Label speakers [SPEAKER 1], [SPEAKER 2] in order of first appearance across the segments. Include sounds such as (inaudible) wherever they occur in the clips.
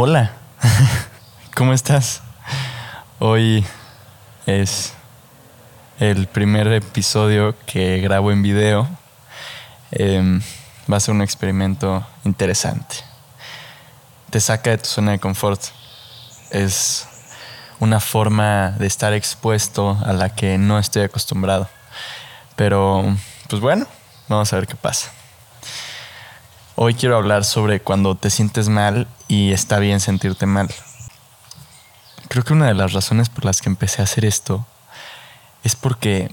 [SPEAKER 1] Hola, (laughs) ¿cómo estás? Hoy es el primer episodio que grabo en video. Em, va a ser un experimento interesante. Te saca de tu zona de confort. Es una forma de estar expuesto a la que no estoy acostumbrado. Pero, pues bueno, vamos a ver qué pasa. Hoy quiero hablar sobre cuando te sientes mal y está bien sentirte mal. Creo que una de las razones por las que empecé a hacer esto es porque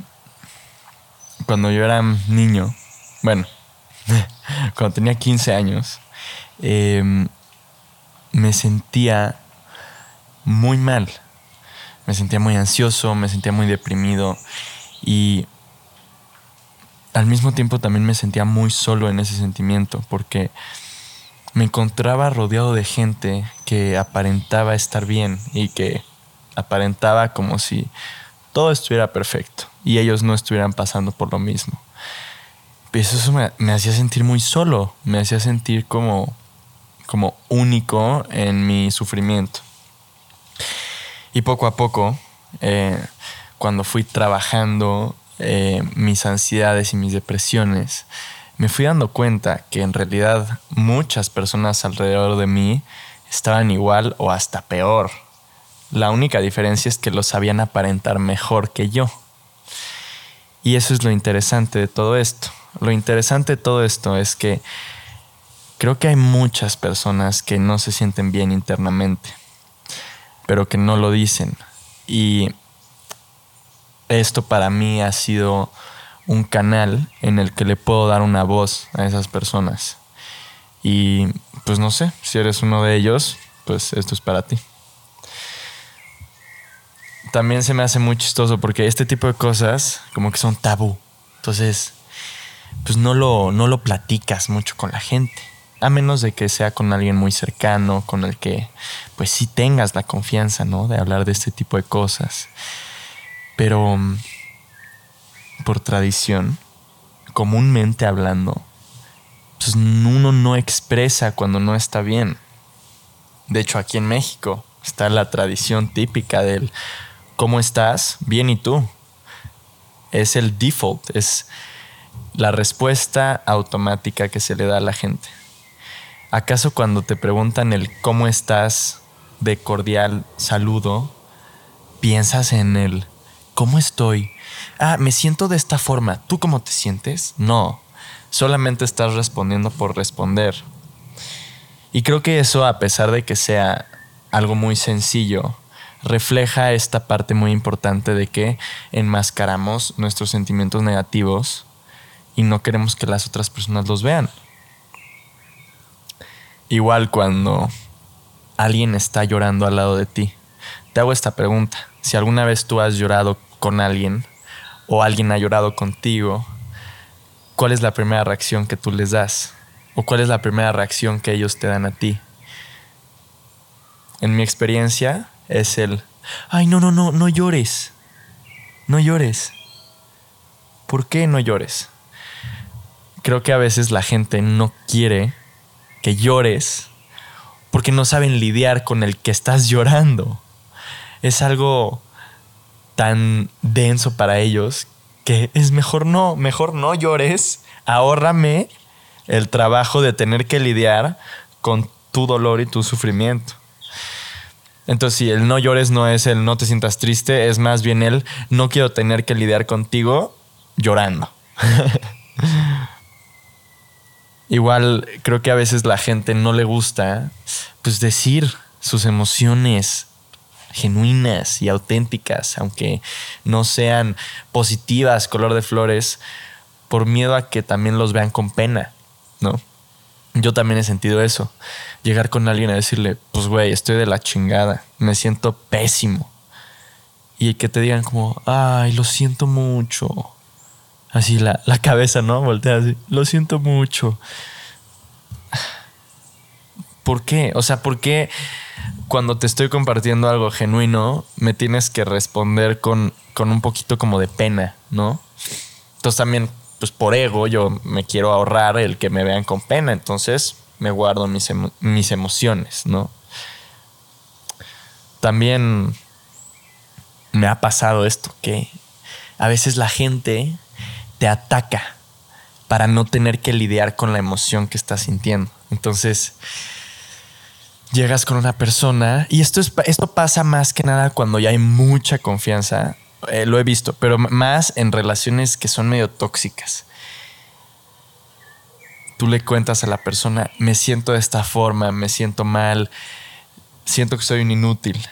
[SPEAKER 1] cuando yo era niño, bueno, (laughs) cuando tenía 15 años, em, me sentía muy mal. Me sentía muy ansioso, me sentía muy deprimido y al mismo tiempo también me sentía muy solo en ese sentimiento porque me encontraba rodeado de gente que aparentaba estar bien y que aparentaba como si todo estuviera perfecto y ellos no estuvieran pasando por lo mismo. Pues eso me, me hacía sentir muy solo, me hacía sentir como, como único en mi sufrimiento. Y poco a poco, eh, cuando fui trabajando eh, mis ansiedades y mis depresiones, me fui dando cuenta que en realidad muchas personas alrededor de mí estaban igual o hasta peor. La única diferencia es que lo sabían aparentar mejor que yo. Y eso es lo interesante de todo esto. Lo interesante de todo esto es que creo que hay muchas personas que no se sienten bien internamente, pero que no lo dicen. Y esto para mí ha sido un canal en el que le puedo dar una voz a esas personas. Y pues no sé, si eres uno de ellos, pues esto es para ti. También se me hace muy chistoso porque este tipo de cosas como que son tabú. Entonces, pues no lo, no lo platicas mucho con la gente. A menos de que sea con alguien muy cercano, con el que pues sí tengas la confianza, ¿no? De hablar de este tipo de cosas. Pero mm, por tradición, comúnmente hablando, pues uno no expresa cuando no está bien. De hecho, aquí en México está la tradición típica del ¿cómo estás? Bien y tú. Es el default, es la respuesta automática que se le da a la gente. ¿Acaso cuando te preguntan el cómo estás de cordial saludo, piensas en el ¿Cómo estoy? Ah, me siento de esta forma. ¿Tú cómo te sientes? No, solamente estás respondiendo por responder. Y creo que eso, a pesar de que sea algo muy sencillo, refleja esta parte muy importante de que enmascaramos nuestros sentimientos negativos y no queremos que las otras personas los vean. Igual cuando alguien está llorando al lado de ti. Te hago esta pregunta. Si alguna vez tú has llorado con alguien o alguien ha llorado contigo, ¿cuál es la primera reacción que tú les das? ¿O cuál es la primera reacción que ellos te dan a ti? En mi experiencia es el, ay, no, no, no, no llores. No llores. ¿Por qué no llores? Creo que a veces la gente no quiere que llores porque no saben lidiar con el que estás llorando. Es algo tan denso para ellos que es mejor no, mejor no llores, ahórrame el trabajo de tener que lidiar con tu dolor y tu sufrimiento. Entonces, si el no llores no es el no te sientas triste, es más bien el no quiero tener que lidiar contigo llorando. (laughs) Igual creo que a veces la gente no le gusta pues decir sus emociones, genuinas y auténticas, aunque no sean positivas, color de flores, por miedo a que también los vean con pena, ¿no? Yo también he sentido eso. Llegar con alguien a decirle, pues güey, estoy de la chingada, me siento pésimo. Y que te digan como, ay, lo siento mucho. Así la, la cabeza, ¿no? Voltea así, lo siento mucho. ¿Por qué? O sea, ¿por qué cuando te estoy compartiendo algo genuino, me tienes que responder con, con un poquito como de pena, ¿no? Entonces también, pues por ego, yo me quiero ahorrar el que me vean con pena, entonces me guardo mis, mis emociones, ¿no? también me ha pasado esto, que a veces la gente te ataca para no tener que lidiar con la emoción que estás sintiendo. Entonces, llegas con una persona y esto, es, esto pasa más que nada cuando ya hay mucha confianza. Eh, lo he visto, pero más en relaciones que son medio tóxicas. Tú le cuentas a la persona, me siento de esta forma, me siento mal, siento que soy un inútil,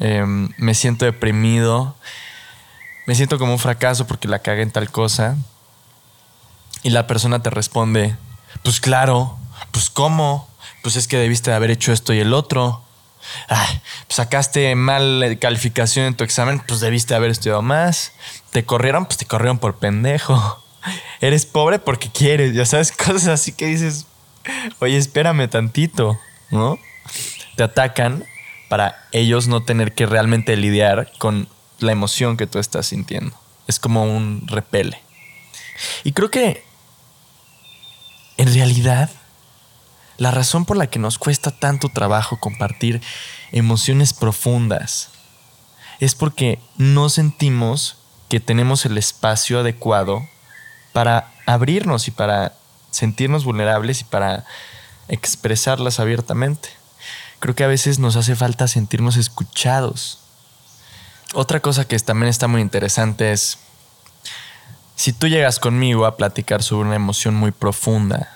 [SPEAKER 1] em, me siento deprimido, me siento como un fracaso porque la cagué en tal cosa. Y la persona te responde, pues claro, pues cómo, pues es que debiste de haber hecho esto y el otro. Ay, sacaste mal calificación en tu examen, pues debiste haber estudiado más. Te corrieron, pues te corrieron por pendejo. Eres pobre porque quieres, ya sabes, (laughs) cosas así que dices, oye, espérame tantito, ¿no? Te atacan para ellos no tener que realmente lidiar con la emoción que tú estás sintiendo. Es como un repele. Y creo que en realidad la razón por la que nos cuesta tanto trabajo compartir emociones profundas es porque no sentimos que tenemos el espacio adecuado para abrirnos y para sentirnos vulnerables y para expresarlas abiertamente. Creo que a veces nos hace falta sentirnos escuchados. Otra cosa que también está muy interesante es, si tú llegas conmigo a platicar sobre una emoción muy profunda,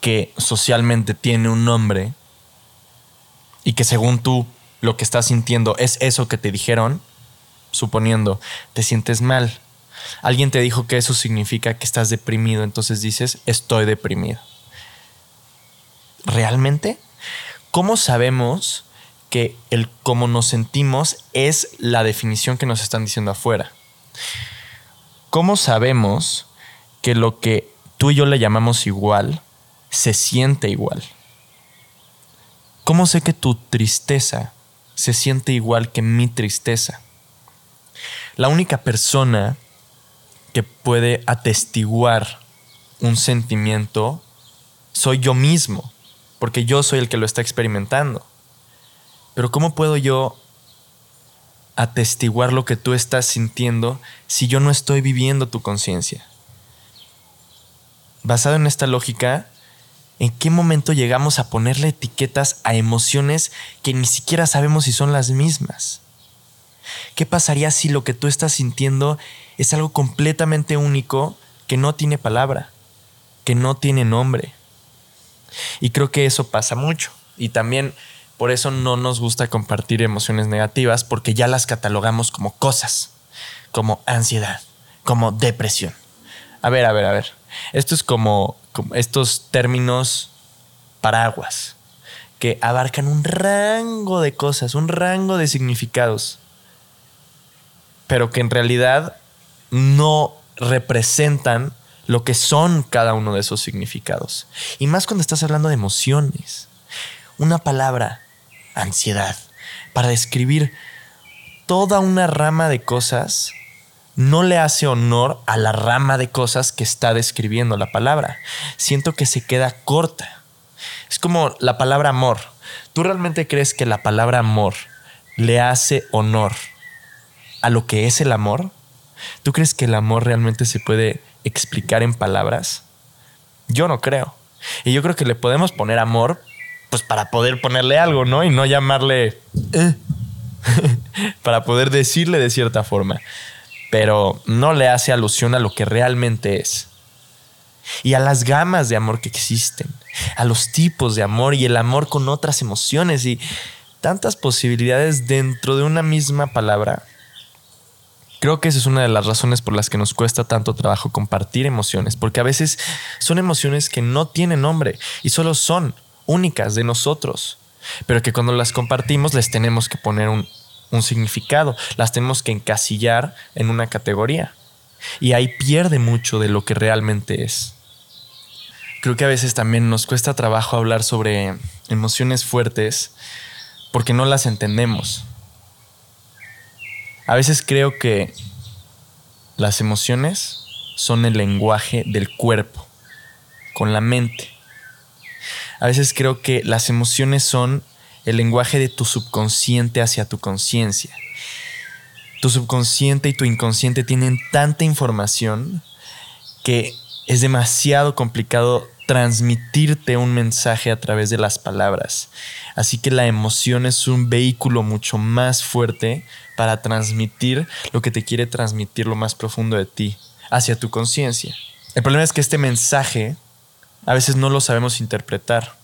[SPEAKER 1] que socialmente tiene un nombre y que según tú lo que estás sintiendo es eso que te dijeron, suponiendo, te sientes mal. Alguien te dijo que eso significa que estás deprimido, entonces dices, estoy deprimido. ¿Realmente? ¿Cómo sabemos que el cómo nos sentimos es la definición que nos están diciendo afuera? ¿Cómo sabemos que lo que tú y yo le llamamos igual se siente igual? ¿Cómo sé que tu tristeza se siente igual que mi tristeza? La única persona que puede atestiguar un sentimiento soy yo mismo, porque yo soy el que lo está experimentando. Pero ¿cómo puedo yo atestiguar lo que tú estás sintiendo si yo no estoy viviendo tu conciencia? Basado en esta lógica, ¿En qué momento llegamos a ponerle etiquetas a emociones que ni siquiera sabemos si son las mismas? ¿Qué pasaría si lo que tú estás sintiendo es algo completamente único que no tiene palabra, que no tiene nombre? Y creo que eso pasa mucho. Y también por eso no nos gusta compartir emociones negativas porque ya las catalogamos como cosas, como ansiedad, como depresión. A ver, a ver, a ver. Esto es como, estos términos paraguas que abarcan un rango de cosas, un rango de significados, pero que en realidad no representan lo que son cada uno de esos significados. Y más cuando estás hablando de emociones. Una palabra, ansiedad, para describir toda una rama de cosas no le hace honor a la rama de cosas que está describiendo la palabra. Siento que se queda corta. Es como la palabra amor. ¿Tú realmente crees que la palabra amor le hace honor a lo que es el amor? ¿Tú crees que el amor realmente se puede explicar en palabras? Yo no creo. Y yo creo que le podemos poner amor, pues para poder ponerle algo, ¿no? Y no llamarle... Eh, (laughs) para poder decirle de cierta forma pero no le hace alusión a lo que realmente es. Y a las gamas de amor que existen, a los tipos de amor y el amor con otras emociones y tantas posibilidades dentro de una misma palabra. Creo que esa es una de las razones por las que nos cuesta tanto trabajo compartir emociones, porque a veces son emociones que no tienen nombre y solo son únicas de nosotros, pero que cuando las compartimos les tenemos que poner un, un significado, las tenemos que encasillar en una categoría. Y ahí pierde mucho de lo que realmente es. Creo que a veces también nos cuesta trabajo hablar sobre emociones fuertes porque no las entendemos. A veces creo que las emociones son el lenguaje del cuerpo, con la mente. A veces creo que las emociones son el lenguaje de tu subconsciente hacia tu conciencia. Tu subconsciente y tu inconsciente tienen tanta información que es demasiado complicado transmitirte un mensaje a través de las palabras. Así que la emoción es un vehículo mucho más fuerte para transmitir lo que te quiere transmitir lo más profundo de ti, hacia tu conciencia. El problema es que este mensaje a veces no lo sabemos interpretar.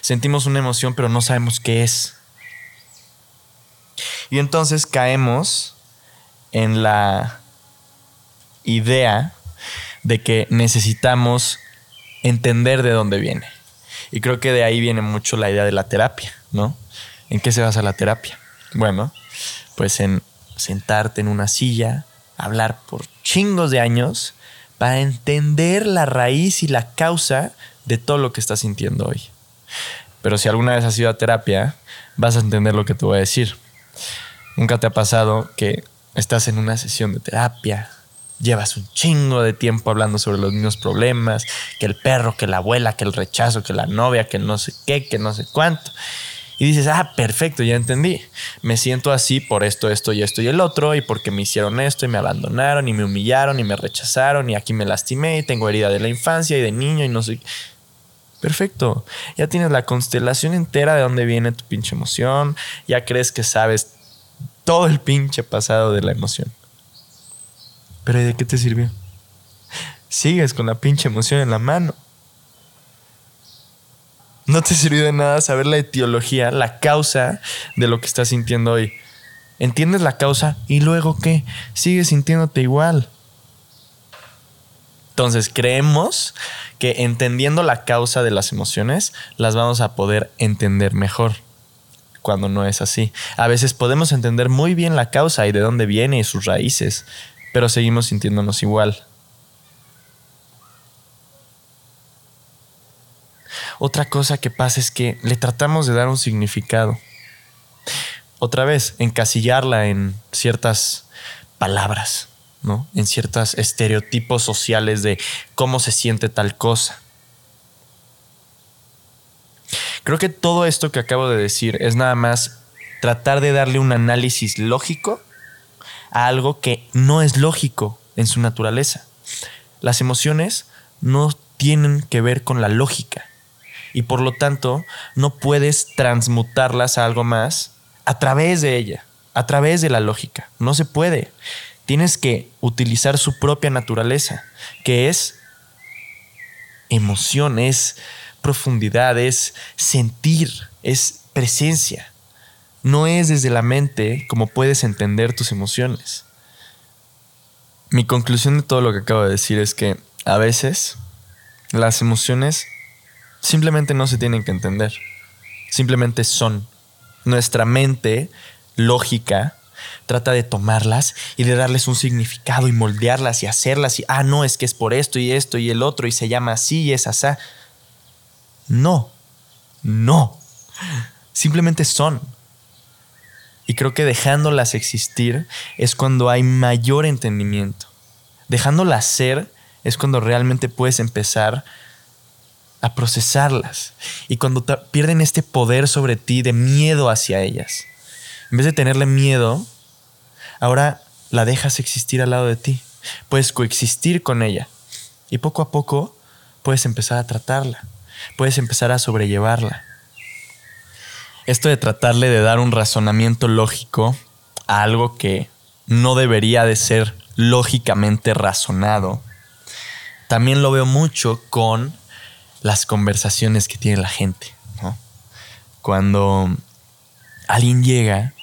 [SPEAKER 1] Sentimos una emoción pero no sabemos qué es. Y entonces caemos en la idea de que necesitamos entender de dónde viene. Y creo que de ahí viene mucho la idea de la terapia, ¿no? ¿En qué se basa la terapia? Bueno, pues en sentarte en una silla, hablar por chingos de años para entender la raíz y la causa de todo lo que estás sintiendo hoy. Pero si alguna vez has ido a terapia, vas a entender lo que te voy a decir. Nunca te ha pasado que estás en una sesión de terapia, llevas un chingo de tiempo hablando sobre los mismos problemas, que el perro, que la abuela, que el rechazo, que la novia, que no sé qué, que no sé cuánto. Y dices, ah, perfecto, ya entendí. Me siento así por esto, esto y esto y el otro, y porque me hicieron esto y me abandonaron y me humillaron y me rechazaron y aquí me lastimé y tengo herida de la infancia y de niño y no sé. Perfecto, ya tienes la constelación entera de dónde viene tu pinche emoción, ya crees que sabes todo el pinche pasado de la emoción. Pero ¿de qué te sirvió? Sigues con la pinche emoción en la mano. No te sirvió de nada saber la etiología, la causa de lo que estás sintiendo hoy. Entiendes la causa y luego qué? Sigues sintiéndote igual. Entonces creemos que entendiendo la causa de las emociones las vamos a poder entender mejor cuando no es así. A veces podemos entender muy bien la causa y de dónde viene y sus raíces, pero seguimos sintiéndonos igual. Otra cosa que pasa es que le tratamos de dar un significado. Otra vez, encasillarla en ciertas palabras, ¿no? En ciertos estereotipos sociales de cómo se siente tal cosa. Creo que todo esto que acabo de decir es nada más tratar de darle un análisis lógico a algo que no es lógico en su naturaleza. Las emociones no tienen que ver con la lógica y por lo tanto no puedes transmutarlas a algo más a través de ella, a través de la lógica. No se puede. Tienes que utilizar su propia naturaleza, que es emoción, es profundidad, es sentir, es presencia. No es desde la mente como puedes entender tus emociones. Mi conclusión de todo lo que acabo de decir es que a veces las emociones simplemente no se tienen que entender. Simplemente son. Nuestra mente lógica trata de tomarlas y de darles un significado y moldearlas y hacerlas y, ah, no, es que es por esto y esto y el otro y se llama así y es así. No, no. Simplemente son. Y creo que dejándolas existir es cuando hay mayor entendimiento. Dejándolas ser es cuando realmente puedes empezar a procesarlas. Y cuando pierden este poder sobre ti de miedo hacia ellas, en vez de tenerle miedo, ahora la dejas existir al lado de ti. Puedes coexistir con ella. Y poco a poco puedes empezar a tratarla. Puedes empezar a sobrellevarla. Esto de tratarle de dar un razonamiento lógico a algo que no debería de ser lógicamente razonado, también lo veo mucho con las conversaciones que tiene la gente. Cuando alguien llega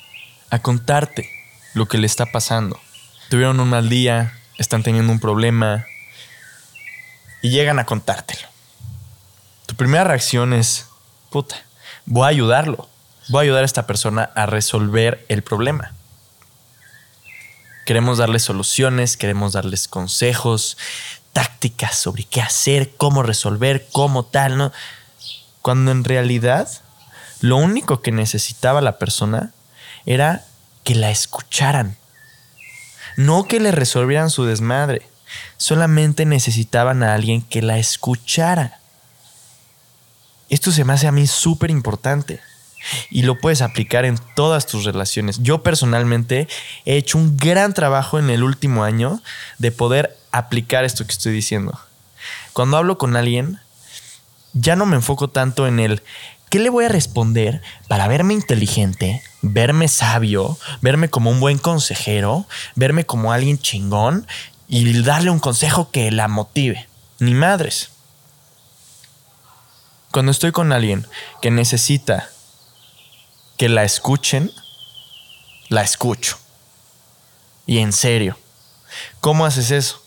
[SPEAKER 1] a contarte lo que le está pasando. Tuvieron un mal día, están teniendo un problema y llegan a contártelo. Tu primera reacción es, puta, voy a ayudarlo. Voy a ayudar a esta persona a resolver el problema. Queremos darles soluciones, queremos darles consejos, tácticas sobre qué hacer, cómo resolver, cómo tal, ¿no? Cuando en realidad lo único que necesitaba la persona era que la escucharan. No que le resolvieran su desmadre. Solamente necesitaban a alguien que la escuchara. Esto se me hace a mí súper importante. y lo puedes aplicar en todas tus relaciones. Yo personalmente he hecho un gran trabajo en el último año de poder aplicar esto que estoy diciendo. Cuando hablo con alguien, ya no me enfoco tanto en el ¿qué le voy a responder para verme inteligente, verme sabio, verme como un buen consejero, verme como alguien chingón y darle un consejo que la motive? Ni madres. Cuando estoy con alguien que necesita que la escuchen, la escucho. Y en serio. ¿Cómo haces eso?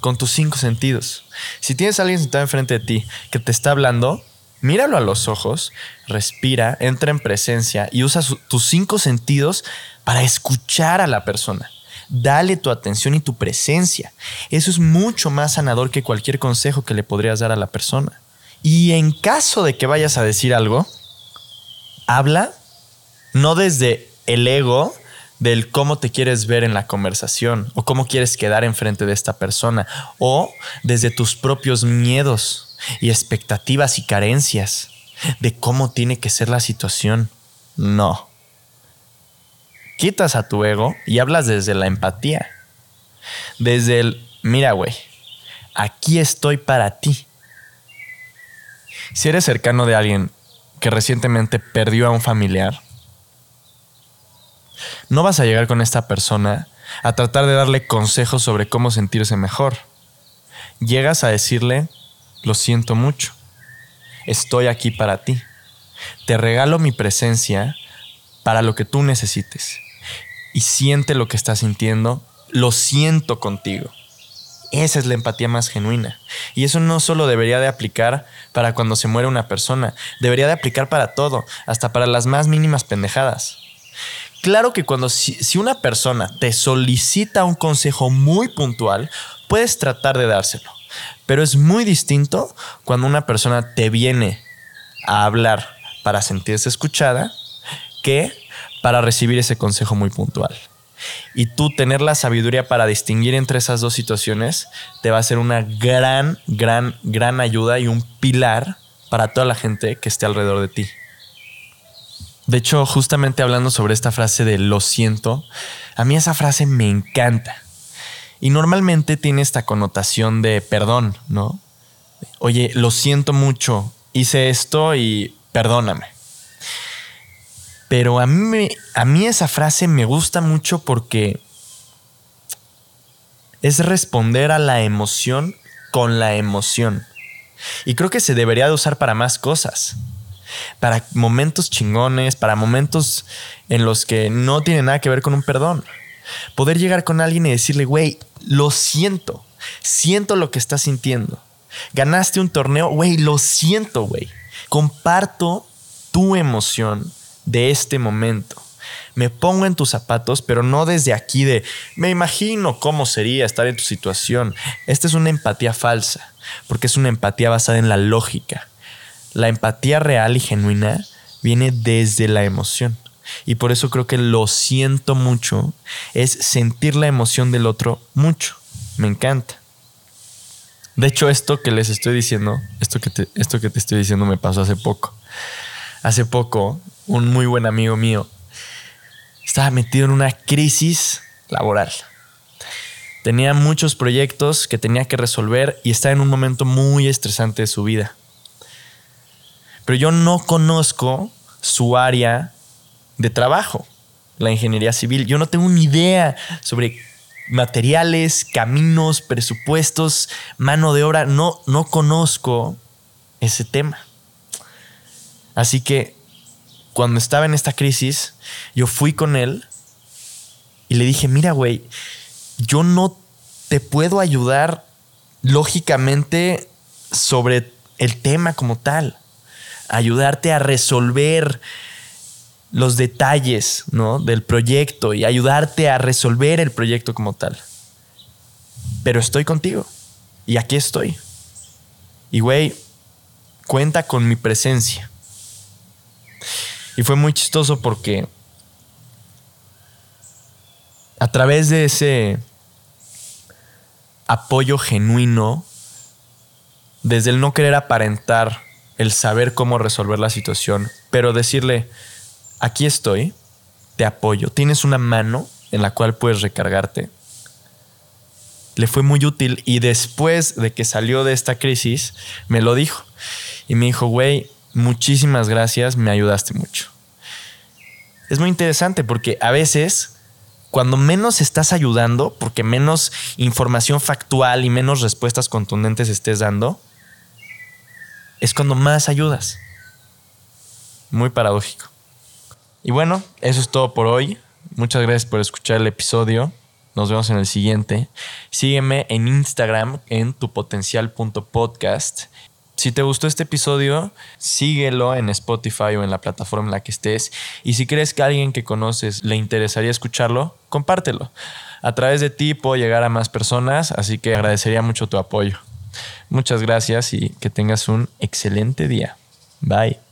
[SPEAKER 1] Con tus cinco sentidos. Si tienes a alguien sentado enfrente de ti que te está hablando, míralo a los ojos, respira, entra en presencia y usa tus cinco sentidos para escuchar a la persona. Dale tu atención y tu presencia. Eso es mucho más sanador que cualquier consejo que le podrías dar a la persona. Y en caso de que vayas a decir algo, habla no desde el ego del cómo te quieres ver en la conversación o cómo quieres quedar enfrente de esta persona o desde tus propios miedos y expectativas y carencias de cómo tiene que ser la situación. No. Quitas a tu ego y hablas desde la empatía. Desde el, mira, güey, aquí estoy para ti. Si eres cercano de alguien que recientemente perdió a un familiar, no vas a llegar con esta persona a tratar de darle consejos sobre cómo sentirse mejor. Llegas a decirle, lo siento mucho, estoy aquí para ti. Te regalo mi presencia para lo que tú necesites. Y siente lo que estás sintiendo, lo siento contigo. Esa es la empatía más genuina. Y eso no solo debería de aplicar para cuando se muere una persona, debería de aplicar para todo, hasta para las más mínimas pendejadas. Claro que cuando si, una persona te solicita un consejo muy puntual, puedes tratar de dárselo. Pero es muy distinto cuando una persona te viene a hablar para sentirse escuchada que para recibir ese consejo muy puntual. Y tú tener la sabiduría para distinguir entre esas dos situaciones te va a ser una gran, gran, gran ayuda y un pilar para toda la gente que esté alrededor de ti. De hecho, justamente hablando sobre esta frase de lo siento, a mí esa frase me encanta. Y normalmente tiene esta connotación de perdón, ¿no? Oye, lo siento mucho, hice esto y perdóname. Pero a mí, a mí esa frase me gusta mucho porque es responder a la emoción con la emoción. Y creo que se debería de usar para más cosas para momentos chingones, para momentos en los que no tiene nada que ver con un perdón. Poder llegar con alguien y decirle, güey, lo siento, siento lo que estás sintiendo. Ganaste un torneo, güey, lo siento, güey. Comparto tu emoción de este momento. Me pongo en tus zapatos, pero no desde aquí de me imagino cómo sería estar en tu situación. Esta es una empatía falsa, porque es una empatía basada en la lógica. La empatía real y genuina viene desde la emoción. Y por eso creo que lo siento mucho es sentir la emoción del otro mucho. Me encanta. De hecho, esto que les estoy diciendo, esto que te, esto que te estoy diciendo me pasó hace poco. Hace poco, un muy buen amigo mío estaba metido en una crisis laboral. Tenía muchos proyectos que tenía que resolver y estaba en un momento muy estresante de su vida pero yo no conozco su área de trabajo, la ingeniería civil. Yo no tengo ni idea sobre materiales, caminos, presupuestos, mano de obra. No, no conozco ese tema. Así que cuando estaba en esta crisis, yo fui con él y le dije, mira, güey, yo no te puedo ayudar lógicamente sobre el tema como tal ayudarte a resolver los detalles ¿no? del proyecto y ayudarte a resolver el proyecto como tal. Pero estoy contigo y aquí estoy. Y güey, cuenta con mi presencia. Y fue muy chistoso porque a través de ese apoyo genuino, desde el no querer aparentar el saber cómo resolver la situación, pero decirle, aquí estoy, te apoyo, tienes una mano en la cual puedes recargarte. Le fue muy útil y después de que salió de esta crisis, me lo dijo. Y me dijo, güey, muchísimas gracias, me ayudaste mucho. Es muy interesante porque a veces, cuando menos estás ayudando, porque menos información factual y menos respuestas contundentes estés dando, es cuando más ayudas. Muy paradójico. Y bueno, eso es todo por hoy. Muchas gracias por escuchar el episodio. Nos vemos en el siguiente. Sígueme en Instagram en tupotencial.podcast. Si te gustó este episodio, síguelo en Spotify o en la plataforma en la que estés. Y si crees que a alguien que conoces le interesaría escucharlo, compártelo. A través de ti puedo llegar a más personas, así que agradecería mucho tu apoyo. Muchas gracias y que tengas un excelente día. Bye.